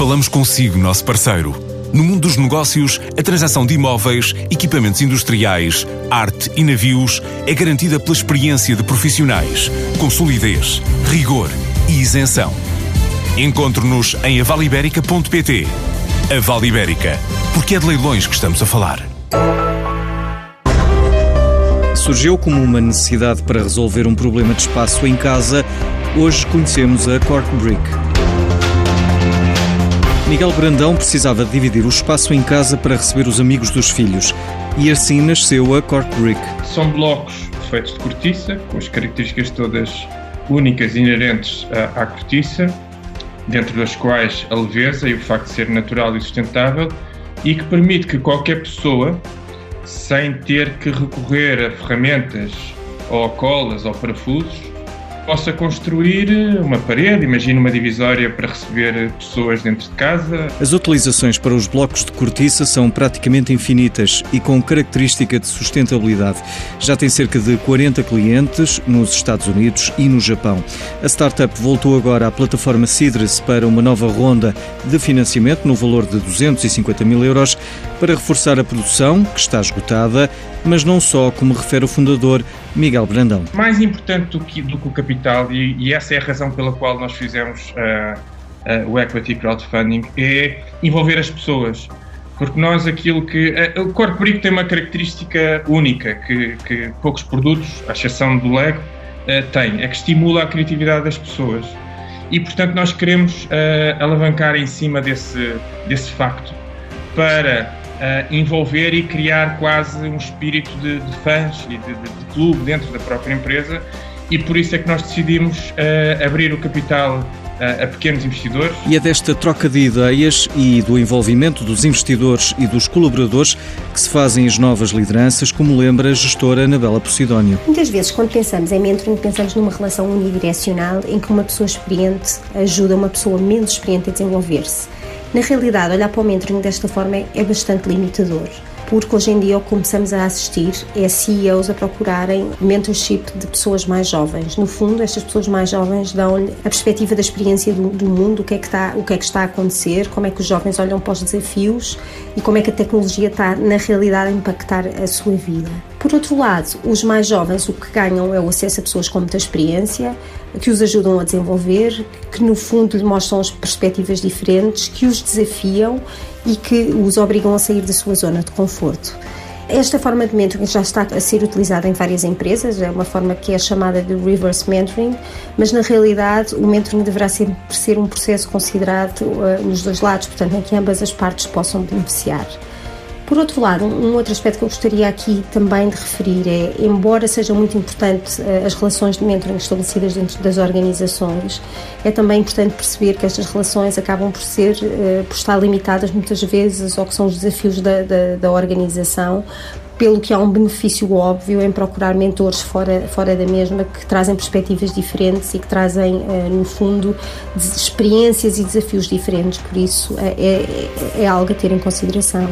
Falamos consigo, nosso parceiro. No mundo dos negócios, a transação de imóveis, equipamentos industriais, arte e navios é garantida pela experiência de profissionais, com solidez, rigor e isenção. Encontre-nos em avaliberica.pt. A Vale Ibérica, porque é de leilões que estamos a falar. Surgiu como uma necessidade para resolver um problema de espaço em casa. Hoje conhecemos a Cork Brick. Miguel Brandão precisava dividir o espaço em casa para receber os amigos dos filhos e assim nasceu a Cork Brick. São blocos feitos de cortiça, com as características todas únicas e inerentes à, à cortiça, dentro das quais a leveza e o facto de ser natural e sustentável, e que permite que qualquer pessoa, sem ter que recorrer a ferramentas ou a colas ou parafusos, possa construir uma parede, imagine uma divisória para receber pessoas dentro de casa. As utilizações para os blocos de cortiça são praticamente infinitas e com característica de sustentabilidade. Já tem cerca de 40 clientes nos Estados Unidos e no Japão. A startup voltou agora à plataforma Cidres para uma nova ronda de financiamento no valor de 250 mil euros para reforçar a produção, que está esgotada, mas não só, como refere o fundador Miguel Brandão. Mais importante do que, do que o capital, e, e, essa é a razão pela qual nós fizemos uh, uh, o Equity Crowdfunding, é envolver as pessoas. Porque nós aquilo que. Uh, o Corpo Brico tem uma característica única que, que poucos produtos, à exceção do Lego, têm, é que estimula a criatividade das pessoas. E portanto nós queremos alavancar em cima desse, desse facto para uh, envolver e criar quase um espírito de, de fãs e de, de, de, clube dentro da própria empresa e por isso é que nós decidimos uh, abrir o capital a pequenos investidores. E é desta troca de ideias e do envolvimento dos investidores e dos colaboradores que se fazem as novas lideranças, como lembra a gestora Anabela Posidónio. Muitas vezes, quando pensamos em mentoring, pensamos numa relação unidirecional em que uma pessoa experiente ajuda uma pessoa menos experiente a desenvolver-se. Na realidade, olhar para o mentoring desta forma é bastante limitador porque hoje em dia o que começamos a assistir é CEOs a procurarem mentorship de pessoas mais jovens. No fundo, estas pessoas mais jovens dão-lhe a perspectiva da experiência do, do, mundo, o que, é que está, o que é que está a acontecer, como é que os jovens olham para os desafios e como é que a tecnologia está, na realidade, a impactar a sua vida. Por outro lado, os mais jovens o que ganham é o acesso a pessoas com muita experiência, que os ajudam a desenvolver, que no fundo lhe mostram as perspectivas diferentes, que os desafiam e que os obrigam a sair da sua zona de conforto. Esta forma de mentoring já está a ser utilizada em várias empresas, é uma forma que é chamada de reverse mentoring, mas na realidade o mentoring deverá sempre ser um processo considerado uh, nos dois lados, portanto, em que ambas as partes possam beneficiar. Por outro lado, um outro aspecto que eu gostaria aqui também de referir é, embora seja muito importante eh, as relações de mentoring estabelecidas dentro das organizações, é também importante perceber que estas relações acabam por ser, eh, por estar limitadas muitas vezes ao que são os desafios da, da, da organização, pelo que há um benefício óbvio em procurar mentores fora, fora da mesma que trazem perspectivas diferentes e que trazem, eh, no fundo, experiências e desafios diferentes, por isso é, é, é algo a ter em consideração.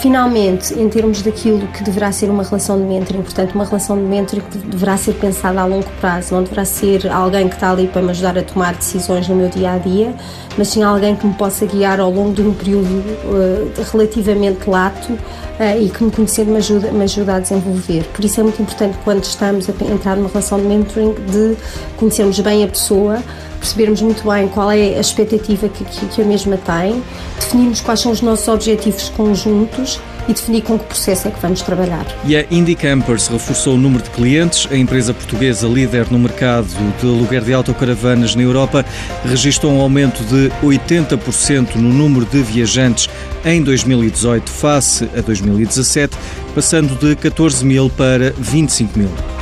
Finalmente, em termos daquilo que deverá ser uma relação de mentoring, portanto, uma relação de mentoring que deverá ser pensada a longo prazo, não deverá ser alguém que está ali para me ajudar a tomar decisões no meu dia a dia, mas sim alguém que me possa guiar ao longo de um período uh, relativamente lato uh, e que me conhecendo me ajuda, me ajuda a desenvolver. Por isso é muito importante quando estamos a entrar numa relação de mentoring de conhecermos bem a pessoa, percebermos muito bem qual é a expectativa que, que, que a mesma tem, definirmos quais são os nossos objetivos conjuntos e definir com que processo é que vamos trabalhar. E a Indie Campers reforçou o número de clientes. A empresa portuguesa líder no mercado de aluguer de autocaravanas na Europa registrou um aumento de 80% no número de viajantes em 2018 face a 2017, passando de 14 mil para 25 mil.